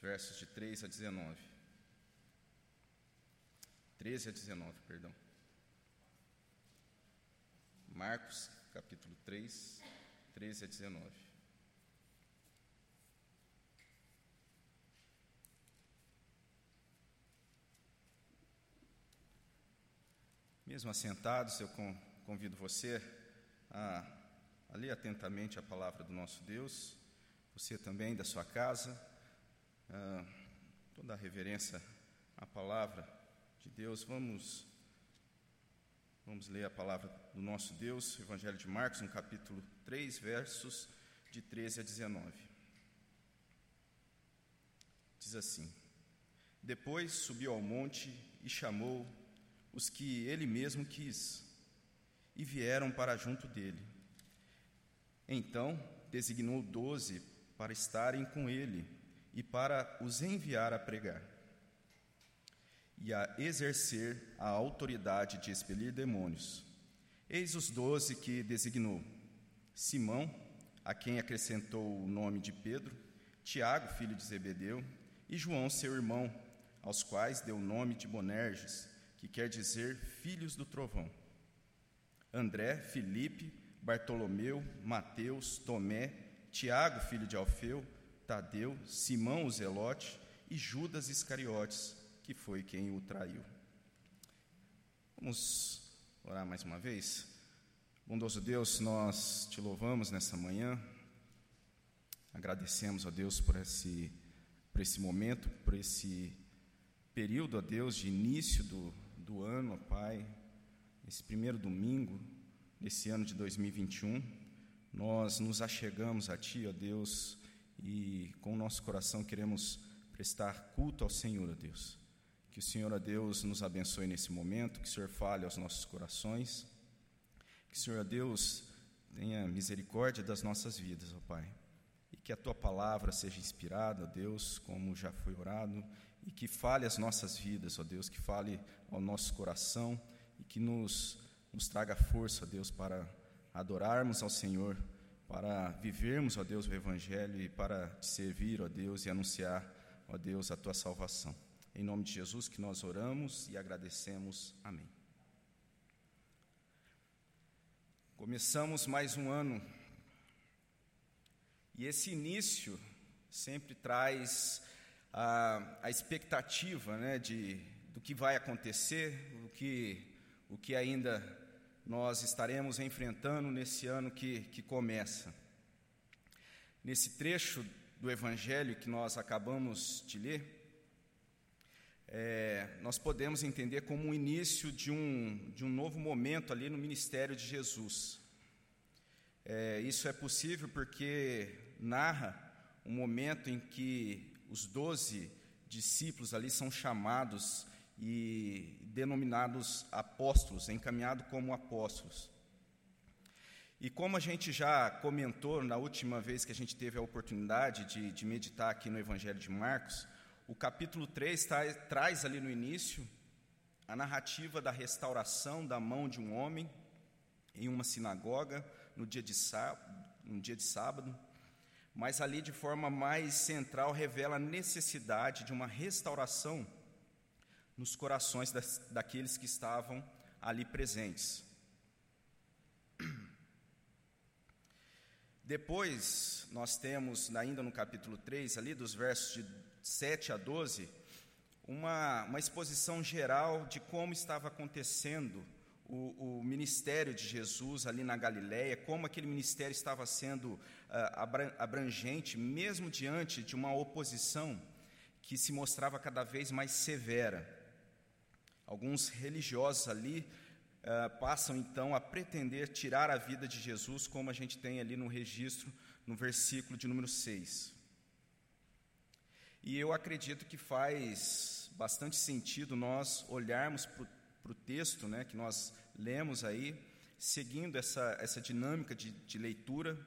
versos de 3 a 19. 13 a 19, perdão. Marcos, capítulo 3, 13 a 19. Mesmo assentados, eu convido você a, a ler atentamente a palavra do nosso Deus, você também da sua casa, toda a reverência à palavra de Deus. Vamos, vamos ler a palavra do nosso Deus, Evangelho de Marcos, no capítulo 3, versos de 13 a 19. Diz assim: Depois subiu ao monte e chamou os que ele mesmo quis, e vieram para junto dele. Então designou doze para estarem com ele e para os enviar a pregar e a exercer a autoridade de expelir demônios. Eis os doze que designou: Simão, a quem acrescentou o nome de Pedro, Tiago, filho de Zebedeu, e João, seu irmão, aos quais deu o nome de Bonerges que quer dizer filhos do trovão. André, Filipe, Bartolomeu, Mateus, Tomé, Tiago, filho de Alfeu, Tadeu, Simão o Zelote e Judas Iscariotes, que foi quem o traiu. Vamos orar mais uma vez? Bondoso Deus, nós te louvamos nessa manhã, agradecemos a Deus por esse, por esse momento, por esse período, a Deus, de início do, do ano, Pai, esse primeiro domingo desse ano de 2021, nós nos achegamos a Ti, ó Deus, e com o nosso coração queremos prestar culto ao Senhor, ó Deus. Que o Senhor, ó Deus, nos abençoe nesse momento, que o Senhor fale aos nossos corações, que o Senhor, ó Deus, tenha misericórdia das nossas vidas, ó Pai, e que a Tua palavra seja inspirada, ó Deus, como já foi orado, e que fale as nossas vidas, ó Deus, que fale ao nosso coração. E que nos, nos traga força, ó Deus, para adorarmos ao Senhor, para vivermos, ó Deus, o Evangelho e para te servir, ó Deus, e anunciar, ó Deus, a tua salvação. Em nome de Jesus que nós oramos e agradecemos. Amém. Começamos mais um ano e esse início sempre traz a, a expectativa né, de, do que vai acontecer, o que, o que ainda nós estaremos enfrentando nesse ano que, que começa. Nesse trecho do Evangelho que nós acabamos de ler, é, nós podemos entender como o início de um, de um novo momento ali no ministério de Jesus. É, isso é possível porque narra um momento em que os doze discípulos ali são chamados e denominados apóstolos, encaminhados como apóstolos. E como a gente já comentou na última vez que a gente teve a oportunidade de, de meditar aqui no Evangelho de Marcos, o capítulo 3 tá, traz ali no início a narrativa da restauração da mão de um homem em uma sinagoga no dia de sábado, dia de sábado mas ali de forma mais central revela a necessidade de uma restauração nos corações das, daqueles que estavam ali presentes. Depois, nós temos, ainda no capítulo 3, ali dos versos de 7 a 12, uma, uma exposição geral de como estava acontecendo o, o, ministério de Jesus ali na Galiléia, como aquele ministério estava sendo uh, abrangente, mesmo diante de uma oposição que se mostrava cada vez mais severa. Alguns religiosos ali uh, passam então a pretender tirar a vida de Jesus, como a gente tem ali no registro, no versículo de número 6. E eu acredito que faz bastante sentido nós olharmos para o texto né, que nós lemos aí, seguindo essa, essa dinâmica de, de leitura,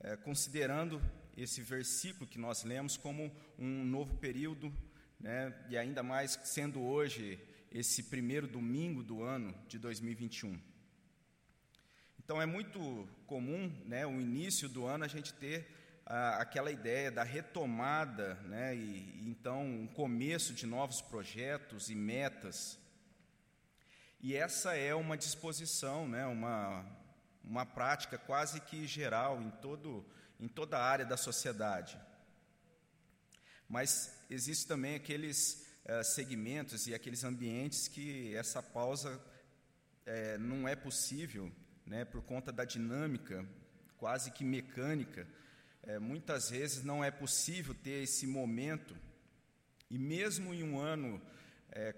é, considerando esse versículo que nós lemos como um novo período, né, e ainda mais sendo hoje esse primeiro domingo do ano de 2021. Então é muito comum, né, o início do ano a gente ter ah, aquela ideia da retomada, né, e, e então um começo de novos projetos e metas. E essa é uma disposição, né, uma, uma prática quase que geral em, todo, em toda a área da sociedade. Mas existe também aqueles uh, segmentos e aqueles ambientes que essa pausa uh, não é possível, né, por conta da dinâmica quase que mecânica. Uh, muitas vezes não é possível ter esse momento, e mesmo em um ano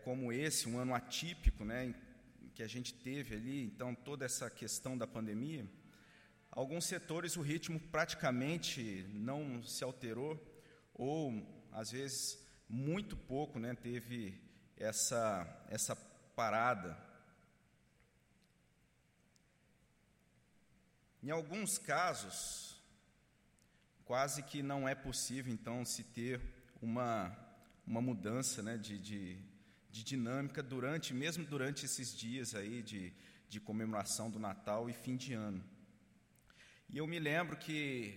como esse, um ano atípico, né, que a gente teve ali, então toda essa questão da pandemia, alguns setores o ritmo praticamente não se alterou ou às vezes muito pouco, né, teve essa essa parada. Em alguns casos, quase que não é possível então se ter uma uma mudança, né, de, de, de dinâmica durante mesmo durante esses dias aí de de comemoração do Natal e fim de ano. E eu me lembro que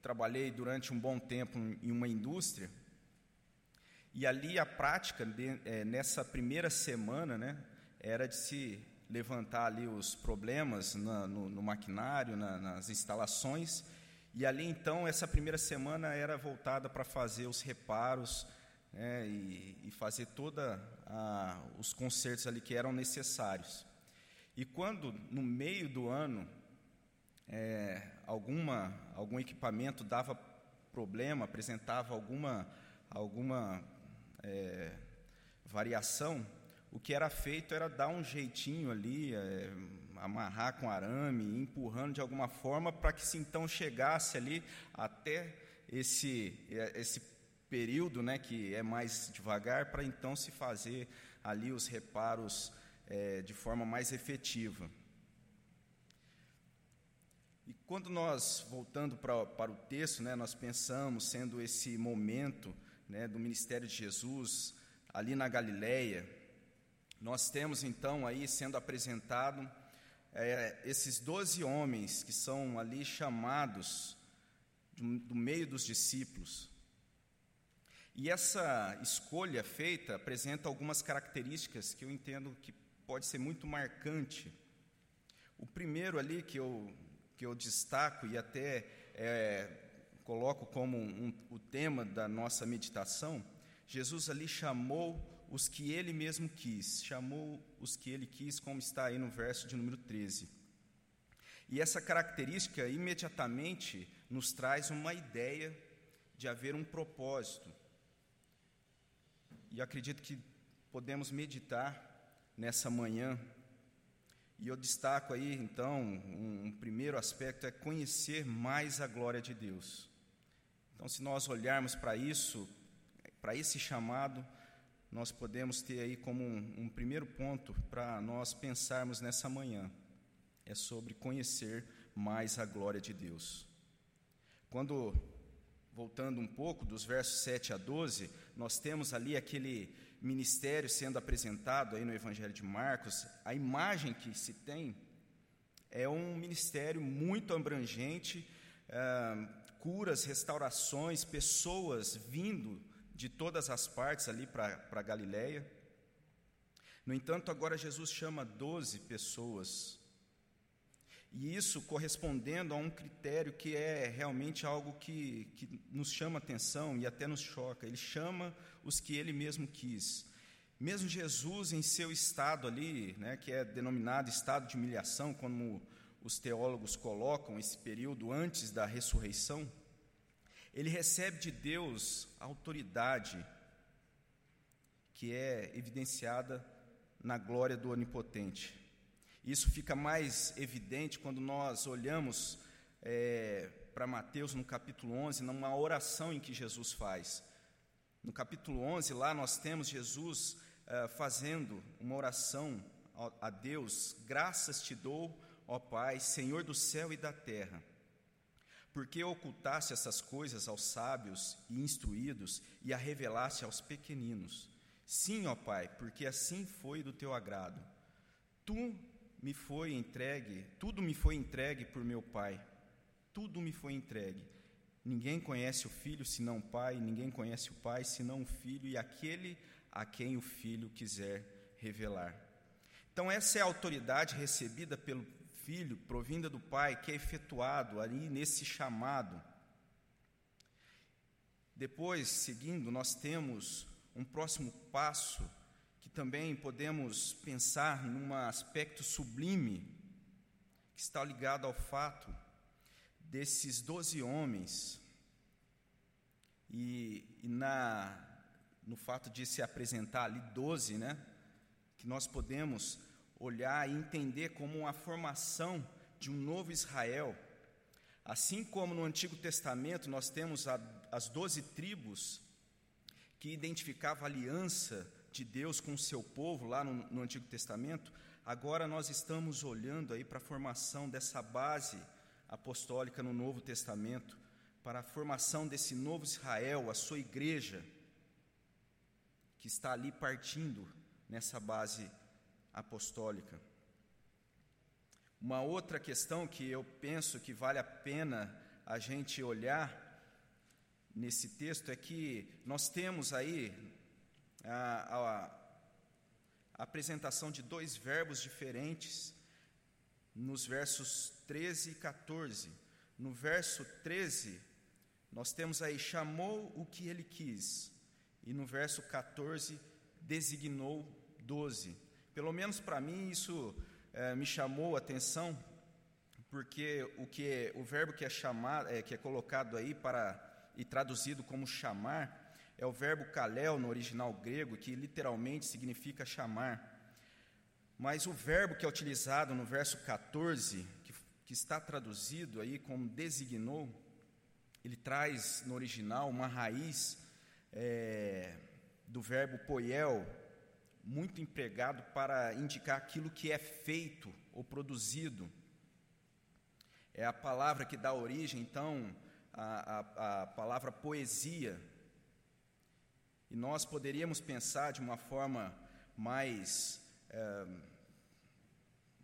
trabalhei durante um bom tempo em uma indústria e ali a prática, de, é, nessa primeira semana, né, era de se levantar ali os problemas na, no, no, maquinário, na, nas instalações, e ali então essa primeira semana era voltada para fazer os reparos né, e, e, fazer toda a, os consertos ali que eram necessários. E quando no meio do ano é, alguma algum equipamento dava problema, apresentava alguma alguma é, variação, o que era feito era dar um jeitinho ali, é, amarrar com arame, empurrando de alguma forma para que se então chegasse ali até esse, é, esse período, né, que é mais devagar, para então se fazer ali os reparos é, de forma mais efetiva. E quando nós, voltando para, para o texto, né, nós pensamos, sendo esse momento né, do ministério de Jesus ali na Galileia, nós temos então aí sendo apresentado é, esses doze homens que são ali chamados do, do meio dos discípulos. E essa escolha feita apresenta algumas características que eu entendo que pode ser muito marcante. O primeiro ali que eu, que eu destaco e até é, coloco como um, o tema da nossa meditação, Jesus ali chamou os que ele mesmo quis, chamou os que ele quis, como está aí no verso de número 13. E essa característica imediatamente nos traz uma ideia de haver um propósito. E acredito que podemos meditar nessa manhã. E eu destaco aí, então, um, um primeiro aspecto é conhecer mais a glória de Deus. Então, se nós olharmos para isso, para esse chamado, nós podemos ter aí como um, um primeiro ponto para nós pensarmos nessa manhã, é sobre conhecer mais a glória de Deus. Quando, voltando um pouco, dos versos 7 a 12, nós temos ali aquele ministério sendo apresentado aí no Evangelho de Marcos, a imagem que se tem é um ministério muito abrangente, é, curas, restaurações, pessoas vindo de todas as partes ali para Galiléia. No entanto, agora Jesus chama doze pessoas. E isso correspondendo a um critério que é realmente algo que, que nos chama atenção e até nos choca. Ele chama os que ele mesmo quis. Mesmo Jesus, em seu estado ali, né, que é denominado estado de humilhação, como os teólogos colocam esse período antes da ressurreição, ele recebe de Deus a autoridade que é evidenciada na glória do Onipotente. Isso fica mais evidente quando nós olhamos é, para Mateus no capítulo 11, numa oração em que Jesus faz. No capítulo 11, lá nós temos Jesus é, fazendo uma oração a Deus: Graças te dou, ó Pai, Senhor do céu e da terra, porque ocultaste essas coisas aos sábios e instruídos e a revelaste aos pequeninos. Sim, ó Pai, porque assim foi do teu agrado. Tu me foi entregue, tudo me foi entregue por meu Pai. Tudo me foi entregue. Ninguém conhece o filho senão o pai, ninguém conhece o pai senão o filho e aquele a quem o filho quiser revelar. Então, essa é a autoridade recebida pelo filho, provinda do pai, que é efetuado ali nesse chamado. Depois, seguindo, nós temos um próximo passo que também podemos pensar num aspecto sublime que está ligado ao fato desses doze homens e, e, na no fato de se apresentar ali doze, né, que nós podemos olhar e entender como uma formação de um novo Israel. Assim como no Antigo Testamento nós temos a, as doze tribos que identificavam a aliança de Deus com o seu povo lá no, no Antigo Testamento, agora nós estamos olhando aí para a formação dessa base apostólica no Novo Testamento, para a formação desse novo Israel, a sua igreja, que está ali partindo nessa base apostólica. Uma outra questão que eu penso que vale a pena a gente olhar nesse texto é que nós temos aí a, a, a apresentação de dois verbos diferentes nos versos 13 e 14. No verso 13, nós temos aí: chamou o que ele quis, e no verso 14, designou 12. Pelo menos para mim, isso é, me chamou a atenção, porque o, que o verbo que é, chamado, é, que é colocado aí para e traduzido como chamar é o verbo kalel no original grego, que literalmente significa chamar. Mas o verbo que é utilizado no verso 14, que, que está traduzido aí como designou, ele traz no original uma raiz é, do verbo poiel, muito empregado para indicar aquilo que é feito ou produzido. É a palavra que dá origem, então, à, à, à palavra poesia. E nós poderíamos pensar de uma forma mais é,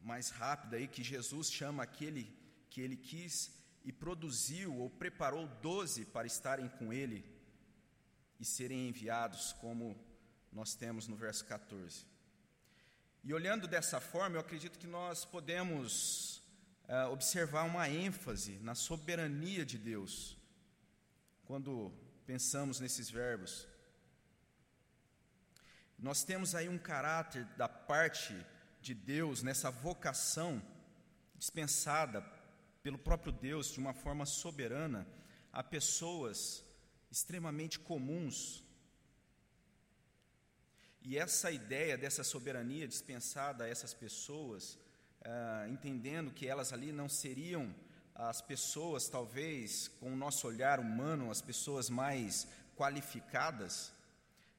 mais rápida aí que Jesus chama aquele que ele quis e produziu ou preparou doze para estarem com ele e serem enviados, como nós temos no verso 14. E olhando dessa forma, eu acredito que nós podemos uh, observar uma ênfase na soberania de Deus, quando pensamos nesses verbos. Nós temos aí um caráter da parte de Deus, nessa vocação dispensada pelo próprio Deus de uma forma soberana a pessoas extremamente comuns. E essa ideia dessa soberania dispensada a essas pessoas, ah, entendendo que elas ali não seriam as pessoas, talvez, com o nosso olhar humano, as pessoas mais qualificadas,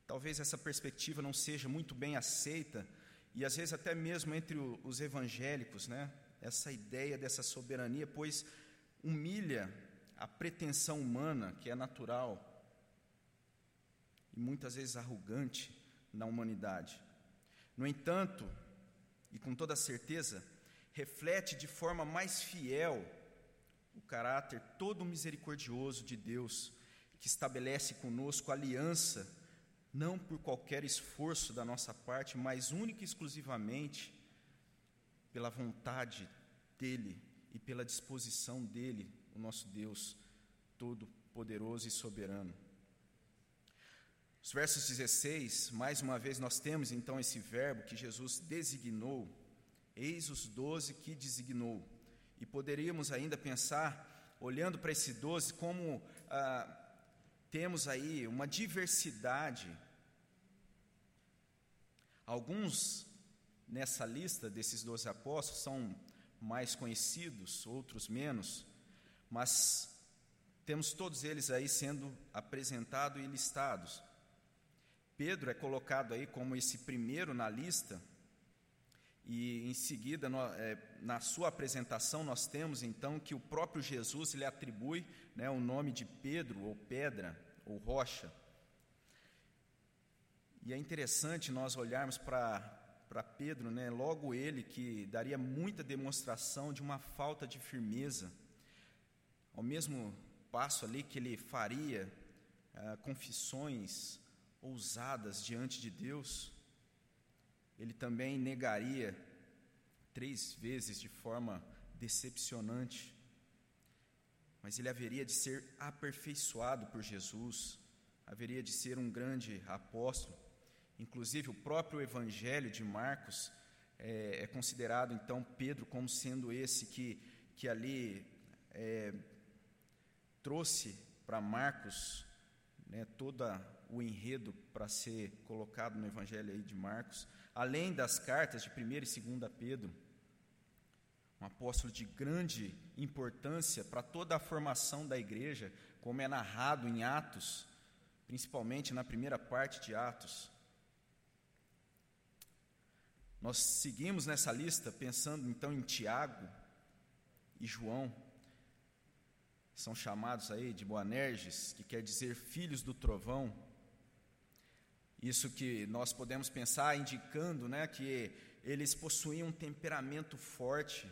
talvez essa perspectiva não seja muito bem aceita e às vezes até mesmo entre os evangélicos, né? Essa ideia dessa soberania, pois humilha a pretensão humana, que é natural e muitas vezes arrogante na humanidade. No entanto, e com toda certeza, reflete de forma mais fiel o caráter todo misericordioso de Deus, que estabelece conosco aliança não por qualquer esforço da nossa parte, mas única e exclusivamente pela vontade dEle e pela disposição dEle, o nosso Deus Todo-Poderoso e Soberano. Os versos 16, mais uma vez nós temos então esse verbo que Jesus designou, eis os doze que designou. E poderíamos ainda pensar, olhando para esse doze, como ah, temos aí uma diversidade Alguns nessa lista desses doze apóstolos são mais conhecidos, outros menos, mas temos todos eles aí sendo apresentados e listados. Pedro é colocado aí como esse primeiro na lista, e em seguida, é, na sua apresentação, nós temos então que o próprio Jesus lhe atribui né, o nome de Pedro, ou pedra, ou rocha. E é interessante nós olharmos para Pedro, né, logo ele que daria muita demonstração de uma falta de firmeza. Ao mesmo passo ali que ele faria ah, confissões ousadas diante de Deus, ele também negaria três vezes de forma decepcionante, mas ele haveria de ser aperfeiçoado por Jesus, haveria de ser um grande apóstolo. Inclusive, o próprio Evangelho de Marcos é, é considerado, então, Pedro como sendo esse que, que ali é, trouxe para Marcos né, todo o enredo para ser colocado no Evangelho aí de Marcos, além das cartas de 1 e 2 Pedro, um apóstolo de grande importância para toda a formação da igreja, como é narrado em Atos, principalmente na primeira parte de Atos. Nós seguimos nessa lista pensando então em Tiago e João, são chamados aí de Boanerges, que quer dizer filhos do trovão. Isso que nós podemos pensar indicando, né, que eles possuíam um temperamento forte,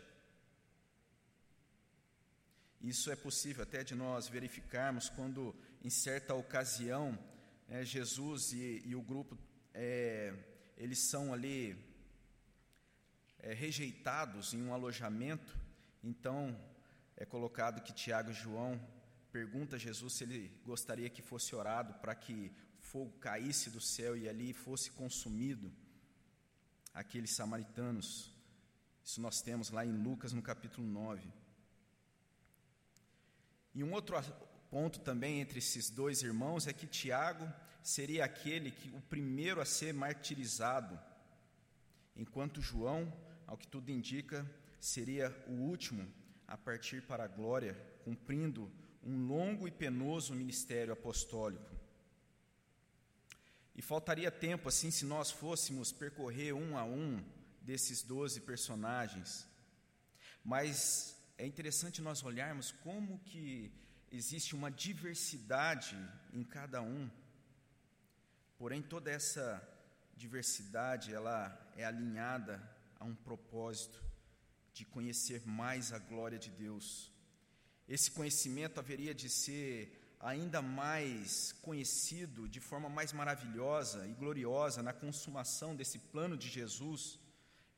isso é possível até de nós verificarmos quando, em certa ocasião, é, Jesus e, e, o grupo, é, eles são ali é, rejeitados em um alojamento, então é colocado que Tiago e João pergunta a Jesus se ele gostaria que fosse orado para que fogo caísse do céu e ali fosse consumido aqueles samaritanos. Isso nós temos lá em Lucas no capítulo 9. E um outro ponto também entre esses dois irmãos é que Tiago seria aquele que o primeiro a ser martirizado, enquanto João, ao que tudo indica, seria o último a partir para a glória, cumprindo um longo e penoso ministério apostólico. E faltaria tempo, assim, se nós fôssemos percorrer um a um desses doze personagens. Mas é interessante nós olharmos como que existe uma diversidade em cada um. Porém, toda essa diversidade, ela é alinhada a um propósito de conhecer mais a glória de Deus. Esse conhecimento haveria de ser ainda mais conhecido de forma mais maravilhosa e gloriosa na consumação desse plano de Jesus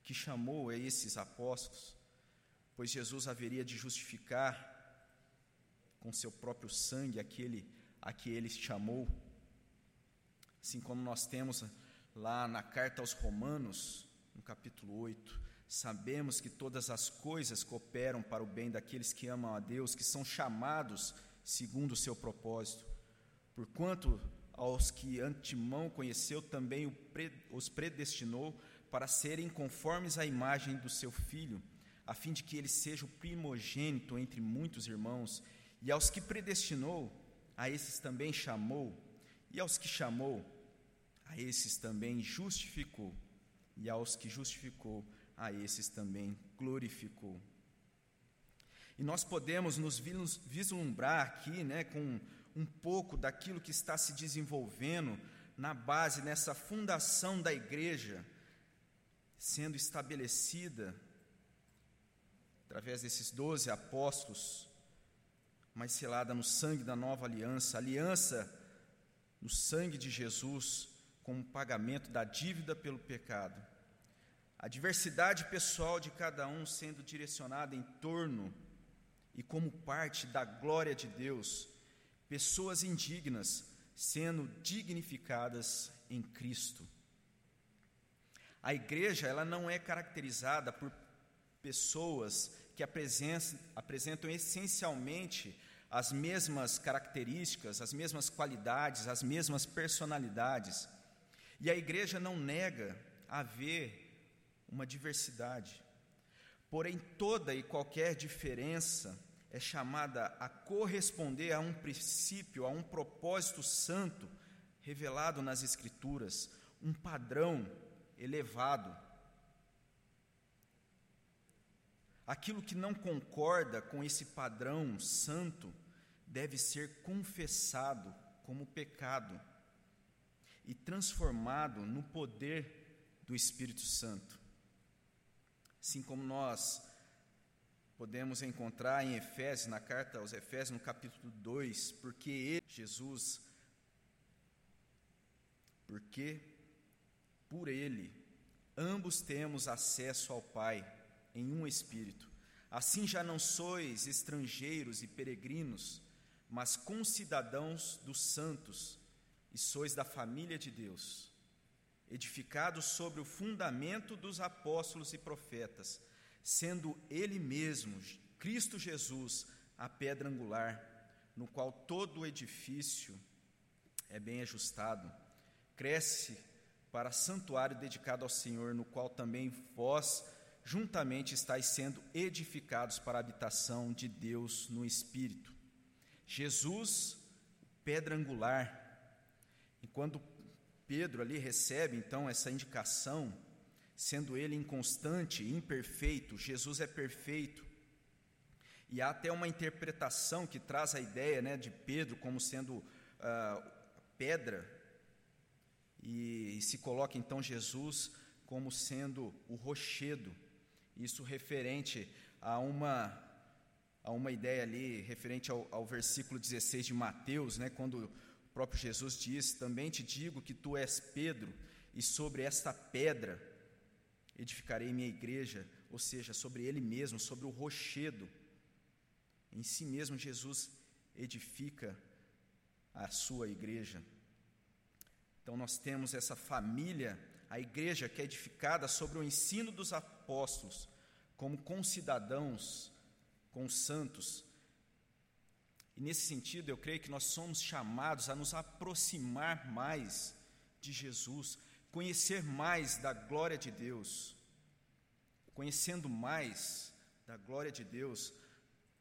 que chamou esses apóstolos pois Jesus haveria de justificar com seu próprio sangue aquele a que ele chamou. Assim como nós temos lá na carta aos Romanos, no capítulo 8, sabemos que todas as coisas cooperam para o bem daqueles que amam a Deus, que são chamados segundo o seu propósito. Porquanto aos que antemão conheceu, também os predestinou para serem conformes à imagem do seu filho a fim de que ele seja o primogênito entre muitos irmãos, e aos que predestinou, a esses também chamou, e aos que chamou, a esses também justificou, e aos que justificou, a esses também glorificou. E nós podemos nos vislumbrar aqui, né, com um pouco daquilo que está se desenvolvendo na base, nessa fundação da igreja, sendo estabelecida através desses doze apóstolos, mas selada no sangue da nova aliança, aliança no sangue de Jesus, como pagamento da dívida pelo pecado. A diversidade pessoal de cada um sendo direcionada em torno e como parte da glória de Deus, pessoas indignas sendo dignificadas em Cristo. A igreja, ela não é caracterizada por pessoas que apresentam, essencialmente as mesmas características, as mesmas qualidades, as mesmas personalidades. E a igreja não nega haver uma diversidade. Porém, toda e qualquer diferença é chamada a corresponder a um princípio, a um propósito santo revelado nas Escrituras, um padrão elevado Aquilo que não concorda com esse padrão santo deve ser confessado como pecado e transformado no poder do Espírito Santo. Assim como nós podemos encontrar em Efésios, na carta aos Efésios, no capítulo 2, porque ele, Jesus, porque por ele ambos temos acesso ao Pai em um espírito. Assim já não sois estrangeiros e peregrinos, mas concidadãos dos santos, e sois da família de Deus, edificados sobre o fundamento dos apóstolos e profetas, sendo Ele mesmo, Cristo Jesus, a pedra angular, no qual todo o edifício é bem ajustado, cresce para santuário dedicado ao Senhor, no qual também vós juntamente estáis sendo edificados para a habitação de Deus no Espírito. Jesus, pedra angular. E quando Pedro ali recebe então essa indicação, sendo ele inconstante, imperfeito, Jesus é perfeito. E há até uma interpretação que traz a ideia né, de Pedro como sendo uh, pedra, e, e se coloca então Jesus como sendo o rochedo, isso referente a uma a uma ideia ali referente ao, ao, versículo 16 de Mateus, né, quando o próprio Jesus diz: Também te digo que tu és Pedro, e sobre esta pedra edificarei minha igreja, ou seja, sobre ele mesmo, sobre o rochedo. Em si mesmo, Jesus edifica a sua igreja. Então, nós temos essa família, a igreja que é edificada sobre o ensino dos apóstolos, como concidadãos com os santos. E nesse sentido, eu creio que nós somos chamados a nos aproximar mais de Jesus, conhecer mais da glória de Deus. Conhecendo mais da glória de Deus,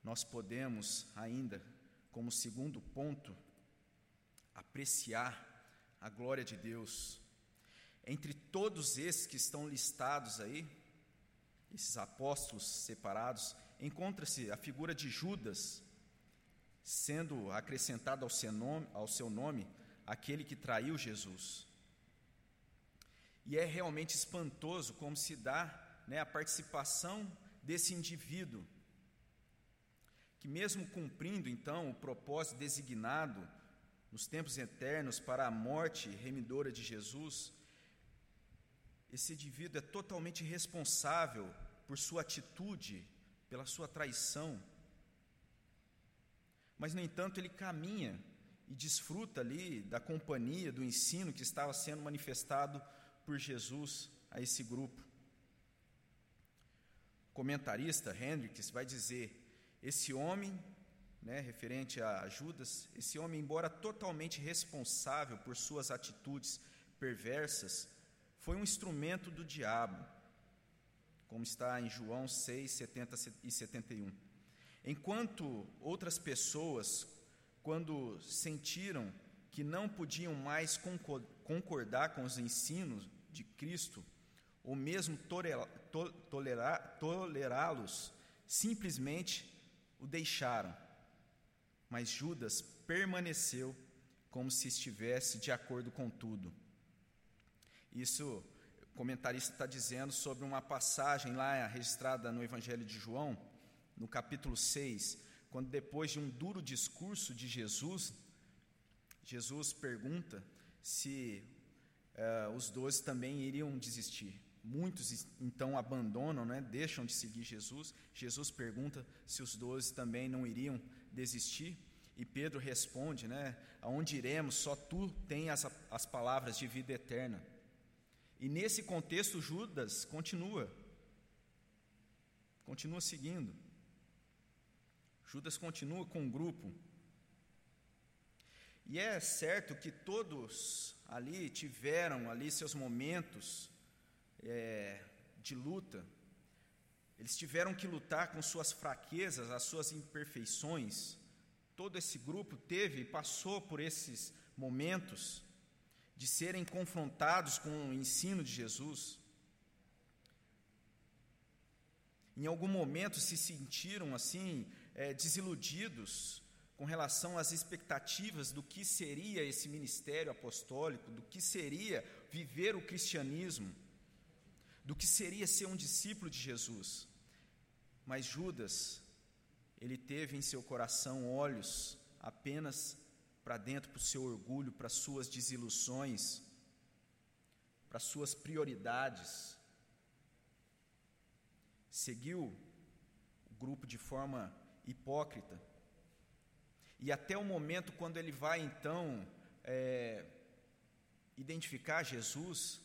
nós podemos ainda, como segundo ponto, apreciar a glória de Deus. Entre todos esses que estão listados aí, esses apóstolos separados, encontra-se a figura de Judas, sendo acrescentada ao seu nome, ao seu nome aquele que traiu Jesus. E é realmente espantoso como se dá né, a participação desse indivíduo, que, mesmo cumprindo então o propósito designado nos tempos eternos para a morte remidora de Jesus, esse indivíduo é totalmente responsável por sua atitude pela sua traição. Mas, no entanto, ele caminha e desfruta ali da companhia, do ensino que estava sendo manifestado por Jesus a esse grupo. O comentarista Hendricks vai dizer: esse homem, né, referente a Judas, esse homem, embora totalmente responsável por suas atitudes perversas, foi um instrumento do diabo como está em João 6, 70 e 71. Enquanto outras pessoas, quando sentiram que não podiam mais concordar com os ensinos de Cristo, ou mesmo tolerá-los, simplesmente o deixaram. Mas Judas permaneceu como se estivesse de acordo com tudo. Isso comentarista está dizendo sobre uma passagem lá registrada no Evangelho de João, no capítulo 6, quando depois de um duro discurso de Jesus, Jesus pergunta se uh, os doze também iriam desistir. Muitos então abandonam, né, deixam de seguir Jesus. Jesus pergunta se os doze também não iriam desistir. E Pedro responde, né, aonde iremos? Só tu tens as, as palavras de vida eterna. E nesse contexto, Judas continua, continua seguindo. Judas continua com o grupo. E é certo que todos ali tiveram ali seus momentos é, de luta. Eles tiveram que lutar com suas fraquezas, as suas imperfeições. Todo esse grupo teve e passou por esses momentos de serem confrontados com o ensino de Jesus. Em algum momento se sentiram assim, é, desiludidos com relação às expectativas do que seria esse ministério apostólico, do que seria viver o cristianismo, do que seria ser um discípulo de Jesus. Mas Judas, ele teve em seu coração olhos apenas para dentro, para o seu orgulho, para suas desilusões, para suas prioridades. Seguiu o grupo de forma hipócrita. E até o momento quando ele vai então é, identificar Jesus,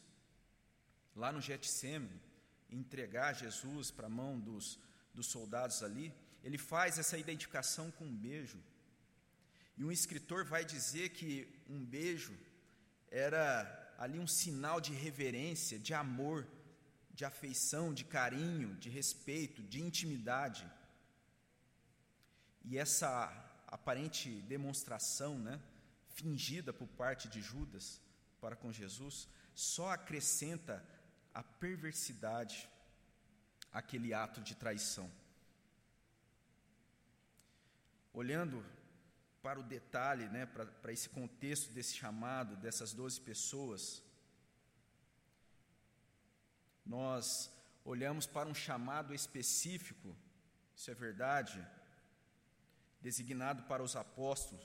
lá no Getsemane, entregar Jesus para a mão dos, dos soldados ali, ele faz essa identificação com um beijo. E um escritor vai dizer que um beijo era ali um sinal de reverência, de amor, de afeição, de carinho, de respeito, de intimidade. E essa aparente demonstração, né, fingida por parte de Judas para com Jesus, só acrescenta a perversidade àquele ato de traição. Olhando para o detalhe, né, para, esse contexto desse chamado, dessas doze pessoas, nós olhamos para um chamado específico, isso é verdade, designado para os apóstolos,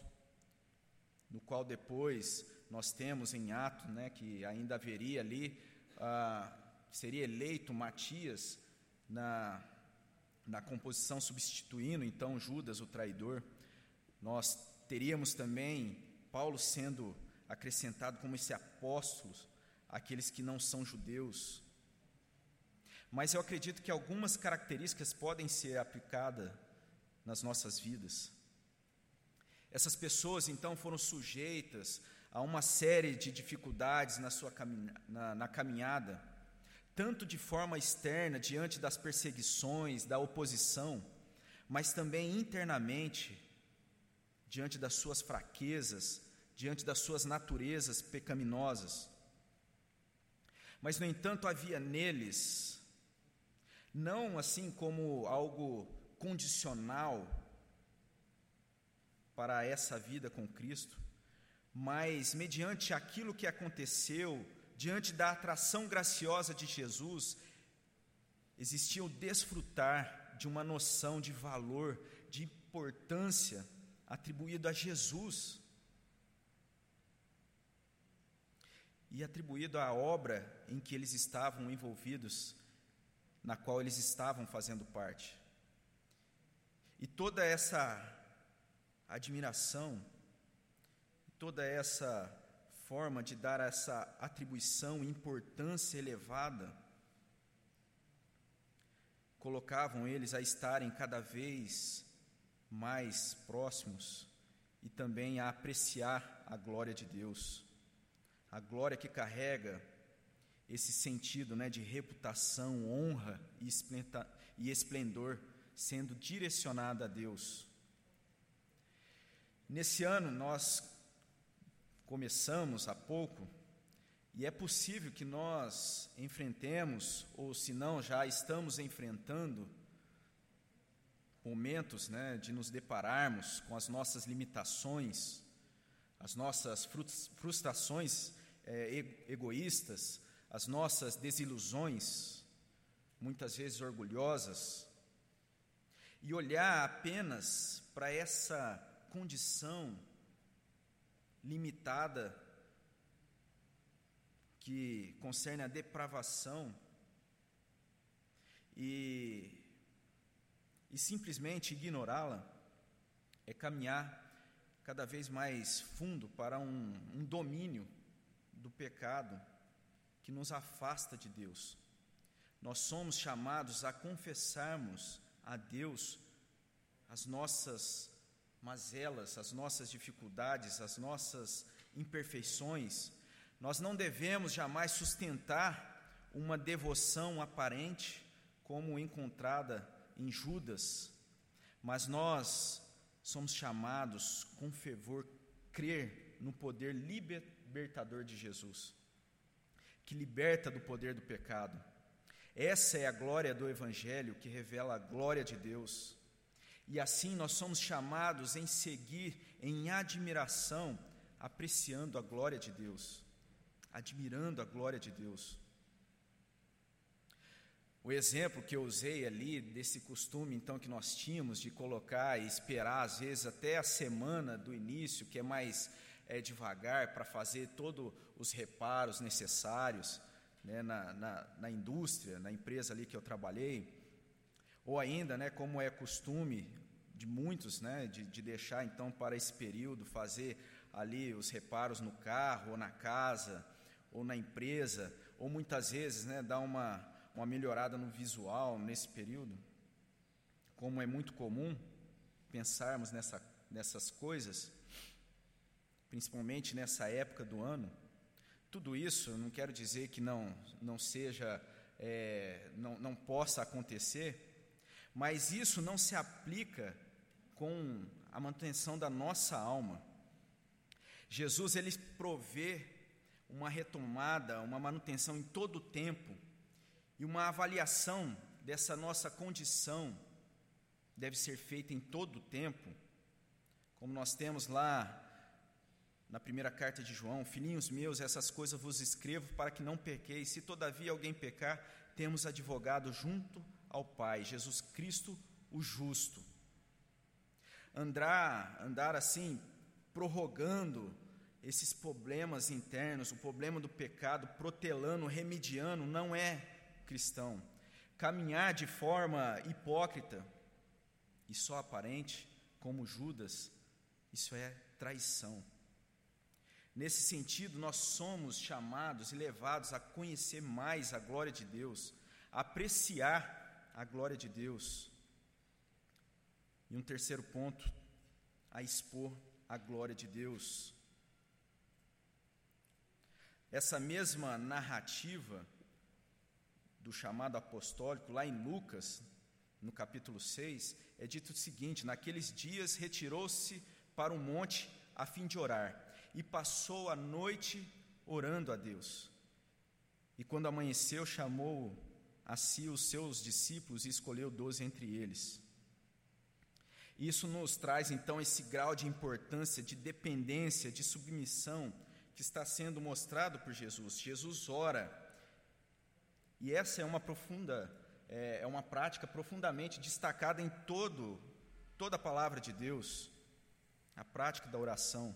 no qual depois nós temos em Atos, né, que ainda haveria ali, ah, seria eleito Matias na, na composição substituindo então Judas, o traidor. Nós teríamos também Paulo sendo acrescentado como esse apóstolo àqueles que não são judeus. Mas eu acredito que algumas características podem ser aplicadas nas nossas vidas. Essas pessoas então foram sujeitas a uma série de dificuldades na sua caminha, na, na caminhada, tanto de forma externa, diante das perseguições, da oposição, mas também internamente, diante das suas fraquezas, diante das suas naturezas pecaminosas. Mas, no entanto, havia neles, não assim como algo condicional para essa vida com Cristo, mas mediante aquilo que aconteceu, diante da atração graciosa de Jesus, existia o desfrutar de uma noção de valor, de importância atribuído a Jesus e atribuído à obra em que eles estavam envolvidos, na qual eles estavam fazendo parte. E toda essa admiração, toda essa forma de dar essa atribuição, importância elevada, colocavam eles a estarem cada vez mais próximos e também a apreciar a glória de Deus. A glória que carrega esse sentido né, de reputação, honra e esplendor sendo direcionada a Deus. Nesse ano nós começamos há pouco e é possível que nós enfrentemos, ou se não já estamos enfrentando, momentos né, de nos depararmos com as nossas limitações, as nossas frustrações é, egoístas, as nossas desilusões, muitas vezes orgulhosas, e olhar apenas para essa condição limitada que concerne a depravação e, e simplesmente ignorá-la é caminhar cada vez mais fundo para um, um domínio do pecado que nos afasta de Deus. Nós somos chamados a confessarmos a Deus as nossas mazelas, as nossas dificuldades, as nossas imperfeições, nós não devemos jamais sustentar uma devoção aparente como encontrada em Judas, mas nós somos chamados com fervor crer no poder libertador de Jesus, que liberta do poder do pecado. Essa é a glória do Evangelho que revela a glória de Deus. E assim nós somos chamados em seguir em admiração, apreciando a glória de Deus, admirando a glória de Deus. O exemplo que eu usei ali desse costume então que nós tínhamos de colocar e esperar às vezes até a semana do início, que é mais é, devagar para fazer todos os reparos necessários né, na, na, na, indústria, na empresa ali que eu trabalhei, ou ainda, né, como é costume de muitos, né, de, de deixar então para esse período fazer ali os reparos no carro ou na casa ou na empresa, ou muitas vezes, né, dar uma uma melhorada no visual nesse período, como é muito comum pensarmos nessa, nessas coisas, principalmente nessa época do ano. Tudo isso, não quero dizer que não, não seja, é, não, não possa acontecer, mas isso não se aplica com a manutenção da nossa alma. Jesus ele provê uma retomada, uma manutenção em todo o tempo e uma avaliação dessa nossa condição deve ser feita em todo o tempo, como nós temos lá na primeira carta de João: Filhinhos meus, essas coisas vos escrevo para que não pequeis. Se todavia alguém pecar, temos advogado junto ao Pai, Jesus Cristo, o justo. Andar, andar assim, prorrogando esses problemas internos, o problema do pecado, protelando, remediando, não é cristão. Caminhar de forma hipócrita e só aparente, como Judas, isso é traição. Nesse sentido, nós somos chamados e levados a conhecer mais a glória de Deus, a apreciar a glória de Deus. E um terceiro ponto, a expor a glória de Deus. Essa mesma narrativa do chamado apostólico, lá em Lucas, no capítulo 6, é dito o seguinte: Naqueles dias retirou-se para o monte a fim de orar, e passou a noite orando a Deus. E quando amanheceu, chamou a si os seus discípulos e escolheu doze entre eles. Isso nos traz então esse grau de importância, de dependência, de submissão que está sendo mostrado por Jesus. Jesus ora e essa é uma profunda, é, é uma prática profundamente destacada em todo, toda a palavra de Deus, a prática da oração.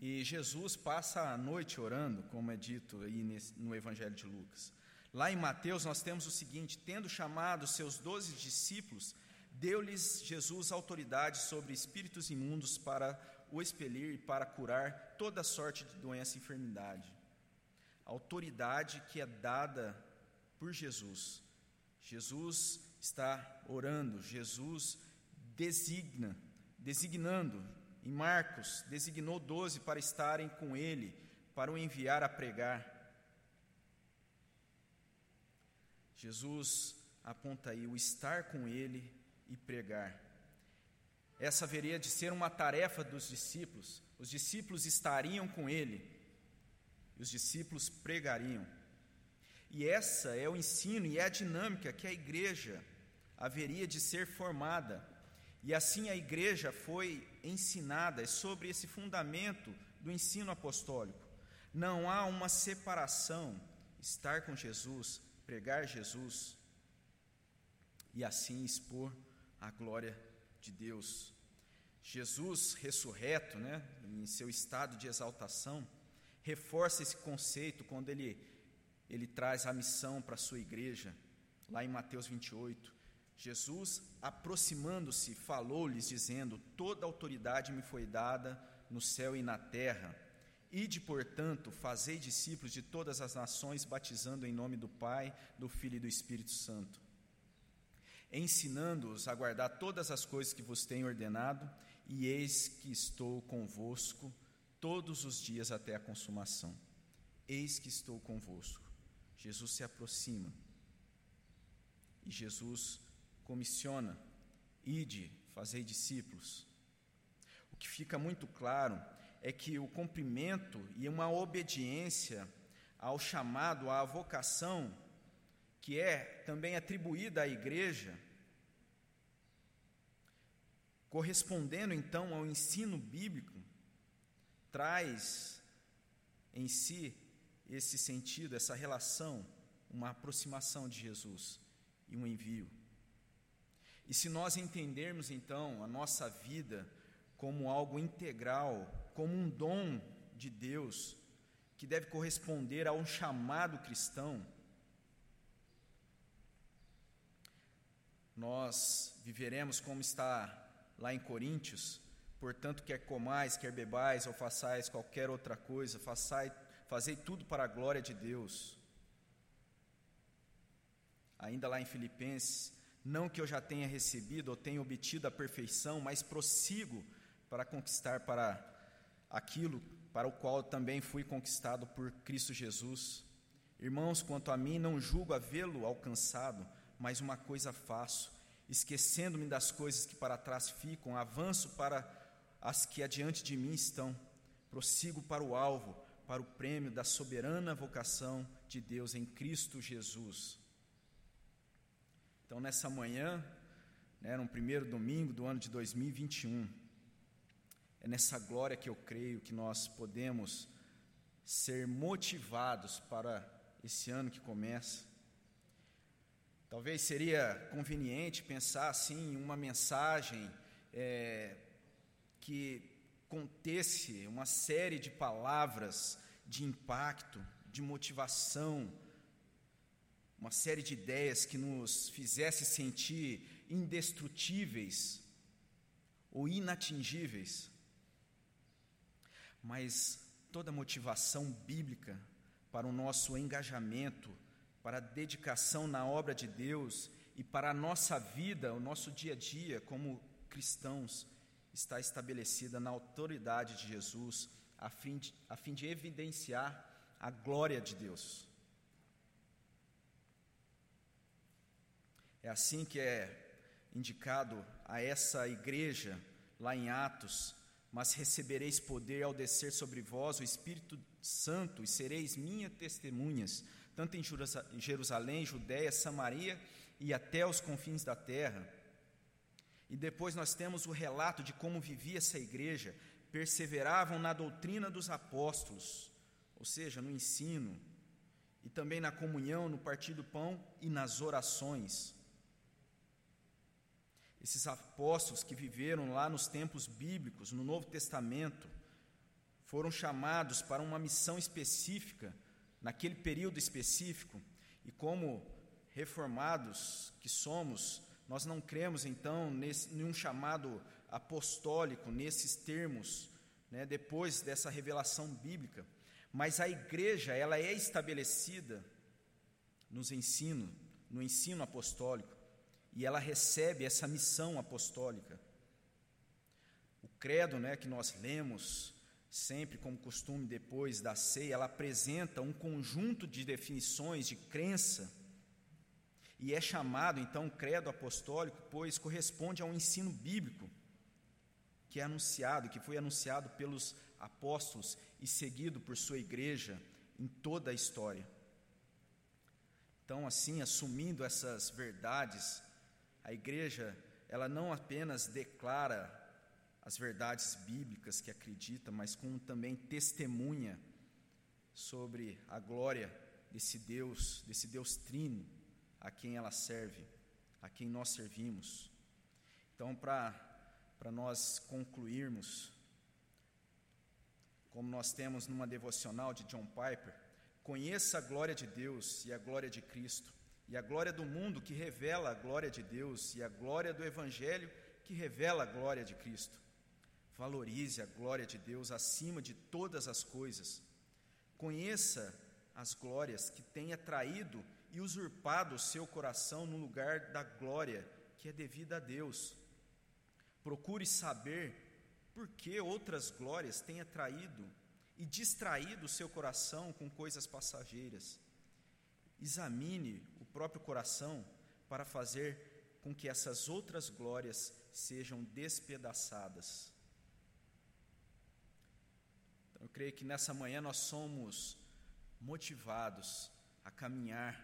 E Jesus passa a noite orando, como é dito aí no Evangelho de Lucas. Lá em Mateus nós temos o seguinte: tendo chamado seus doze discípulos, deu-lhes Jesus autoridade sobre espíritos imundos para o expelir e para curar toda sorte de doença e enfermidade autoridade que é dada por Jesus. Jesus está orando, Jesus designa, designando, em Marcos, designou doze para estarem com ele, para o enviar a pregar. Jesus aponta aí o estar com ele e pregar. Essa haveria de ser uma tarefa dos discípulos. Os discípulos estariam com ele, e os discípulos pregariam. E essa é o ensino e é a dinâmica que a igreja haveria de ser formada. E assim a igreja foi ensinada sobre esse fundamento do ensino apostólico. Não há uma separação, estar com Jesus, pregar Jesus e assim expor a glória de Deus. Jesus ressurreto, né, em seu estado de exaltação, reforça esse conceito quando ele, ele traz a missão para a sua igreja, lá em Mateus 28. Jesus, aproximando-se, falou-lhes, dizendo: Toda autoridade me foi dada no céu e na terra. Ide, portanto, fazei discípulos de todas as nações, batizando em nome do Pai, do Filho e do Espírito Santo, ensinando-os a guardar todas as coisas que vos tenho ordenado, e eis que estou convosco todos os dias até a consumação. Eis que estou convosco. Jesus se aproxima e Jesus comissiona: ide, fazei discípulos. O que fica muito claro é que o cumprimento e uma obediência ao chamado, à vocação, que é também atribuída à igreja, correspondendo então ao ensino bíblico, traz em si esse sentido, essa relação uma aproximação de Jesus e um envio. E se nós entendermos então a nossa vida como algo integral, como um dom de Deus, que deve corresponder a um chamado cristão, nós viveremos como está lá em Coríntios, portanto, quer comais, quer bebais ou façais qualquer outra coisa, façai, fazei tudo para a glória de Deus. Ainda lá em Filipenses, não que eu já tenha recebido ou tenha obtido a perfeição, mas prossigo para conquistar para aquilo para o qual também fui conquistado por Cristo Jesus. Irmãos, quanto a mim, não julgo havê-lo alcançado, mas uma coisa faço, esquecendo-me das coisas que para trás ficam, avanço para as que adiante de mim estão, prossigo para o alvo, para o prêmio da soberana vocação de Deus em Cristo Jesus. Então, nessa manhã, né, no primeiro domingo do ano de 2021, é nessa glória que eu creio que nós podemos ser motivados para esse ano que começa. Talvez seria conveniente pensar assim em uma mensagem é, que contesse uma série de palavras de impacto, de motivação, uma série de ideias que nos fizesse sentir indestrutíveis ou inatingíveis mas toda motivação bíblica para o nosso engajamento, para a dedicação na obra de Deus e para a nossa vida, o nosso dia a dia como cristãos, está estabelecida na autoridade de Jesus, a fim de, a fim de evidenciar a glória de Deus. É assim que é indicado a essa igreja, lá em Atos, mas recebereis poder ao descer sobre vós o Espírito Santo e sereis minhas testemunhas, tanto em Jerusalém, Judéia, Samaria e até os confins da terra. E depois nós temos o relato de como vivia essa igreja, perseveravam na doutrina dos apóstolos, ou seja, no ensino, e também na comunhão, no partir do pão e nas orações. Esses apóstolos que viveram lá nos tempos bíblicos, no Novo Testamento, foram chamados para uma missão específica, naquele período específico, e como reformados que somos, nós não cremos então nesse, em um chamado apostólico, nesses termos, né, depois dessa revelação bíblica, mas a igreja ela é estabelecida nos ensino, no ensino apostólico e ela recebe essa missão apostólica. O credo, né, que nós lemos sempre como costume depois da ceia, ela apresenta um conjunto de definições de crença e é chamado então credo apostólico, pois corresponde a um ensino bíblico que é anunciado, que foi anunciado pelos apóstolos e seguido por sua igreja em toda a história. Então, assim, assumindo essas verdades, a igreja, ela não apenas declara as verdades bíblicas que acredita, mas como também testemunha sobre a glória desse Deus, desse Deus trino a quem ela serve, a quem nós servimos. Então, para nós concluirmos, como nós temos numa devocional de John Piper, conheça a glória de Deus e a glória de Cristo e a glória do mundo que revela a glória de Deus, e a glória do Evangelho que revela a glória de Cristo. Valorize a glória de Deus acima de todas as coisas. Conheça as glórias que têm atraído e usurpado o seu coração no lugar da glória que é devida a Deus. Procure saber por que outras glórias têm atraído e distraído o seu coração com coisas passageiras. Examine próprio coração para fazer com que essas outras glórias sejam despedaçadas. Então, eu creio que nessa manhã nós somos motivados a caminhar,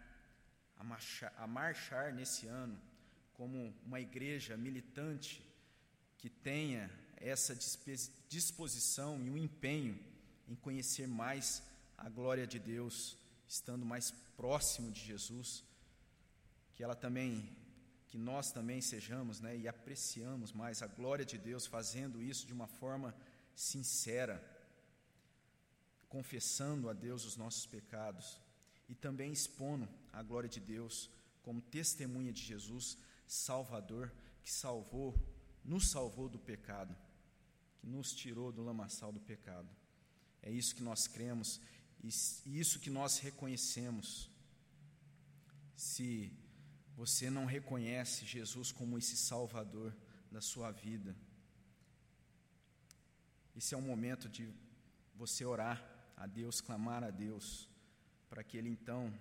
a marchar, a marchar nesse ano como uma igreja militante que tenha essa disposição e um empenho em conhecer mais a glória de Deus estando mais próximo de Jesus, que ela também que nós também sejamos, né, e apreciamos mais a glória de Deus fazendo isso de uma forma sincera, confessando a Deus os nossos pecados e também expondo a glória de Deus como testemunha de Jesus, Salvador, que salvou, nos salvou do pecado, que nos tirou do lamaçal do pecado. É isso que nós cremos e isso que nós reconhecemos. Se você não reconhece Jesus como esse Salvador da sua vida, esse é um momento de você orar a Deus, clamar a Deus, para que Ele então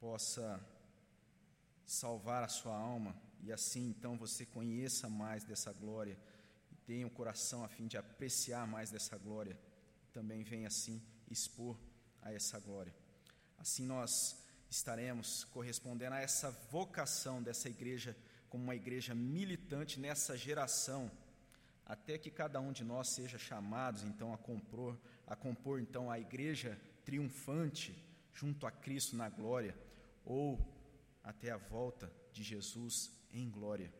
possa salvar a sua alma e assim então você conheça mais dessa glória e tenha um coração a fim de apreciar mais dessa glória. Também venha assim expor a essa glória. Assim nós estaremos correspondendo a essa vocação dessa igreja como uma igreja militante nessa geração até que cada um de nós seja chamados então a compor, a compor então a igreja triunfante junto a Cristo na glória, ou até a volta de Jesus em glória.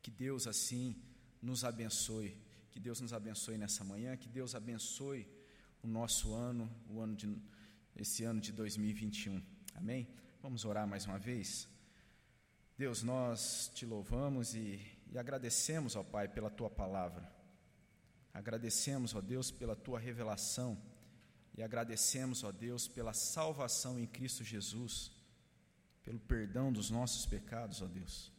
Que Deus assim nos abençoe, que Deus nos abençoe nessa manhã, que Deus abençoe o nosso ano, o ano de esse ano de 2021. Amém? Vamos orar mais uma vez. Deus, nós te louvamos e e agradecemos, ó Pai, pela tua palavra. Agradecemos, ó Deus, pela tua revelação. E agradecemos, ó Deus, pela salvação em Cristo Jesus, pelo perdão dos nossos pecados, ó Deus.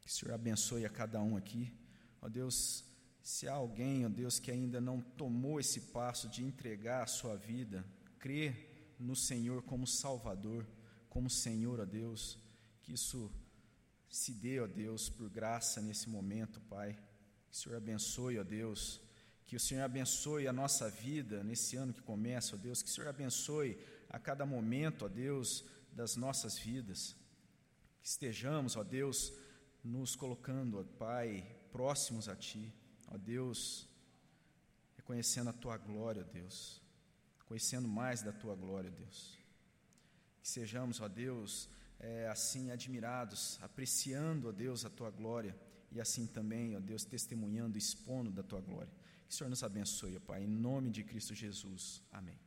Que o Senhor abençoe a cada um aqui. Ó Deus, se há alguém, ó Deus, que ainda não tomou esse passo de entregar a sua vida, crer no Senhor como Salvador, como Senhor, ó Deus, que isso se dê, ó Deus, por graça nesse momento, Pai. Que o Senhor abençoe, ó Deus. Que o Senhor abençoe a nossa vida nesse ano que começa, ó Deus. Que o Senhor abençoe a cada momento, ó Deus, das nossas vidas. Que estejamos, ó Deus, nos colocando, ó Pai, próximos a Ti, ó Deus, reconhecendo a Tua glória, Deus, conhecendo mais da Tua glória, Deus. Que sejamos, ó Deus, é, assim admirados, apreciando, ó Deus, a tua glória e assim também, ó Deus, testemunhando, expondo da tua glória. Que o Senhor nos abençoe, ó Pai, em nome de Cristo Jesus. Amém.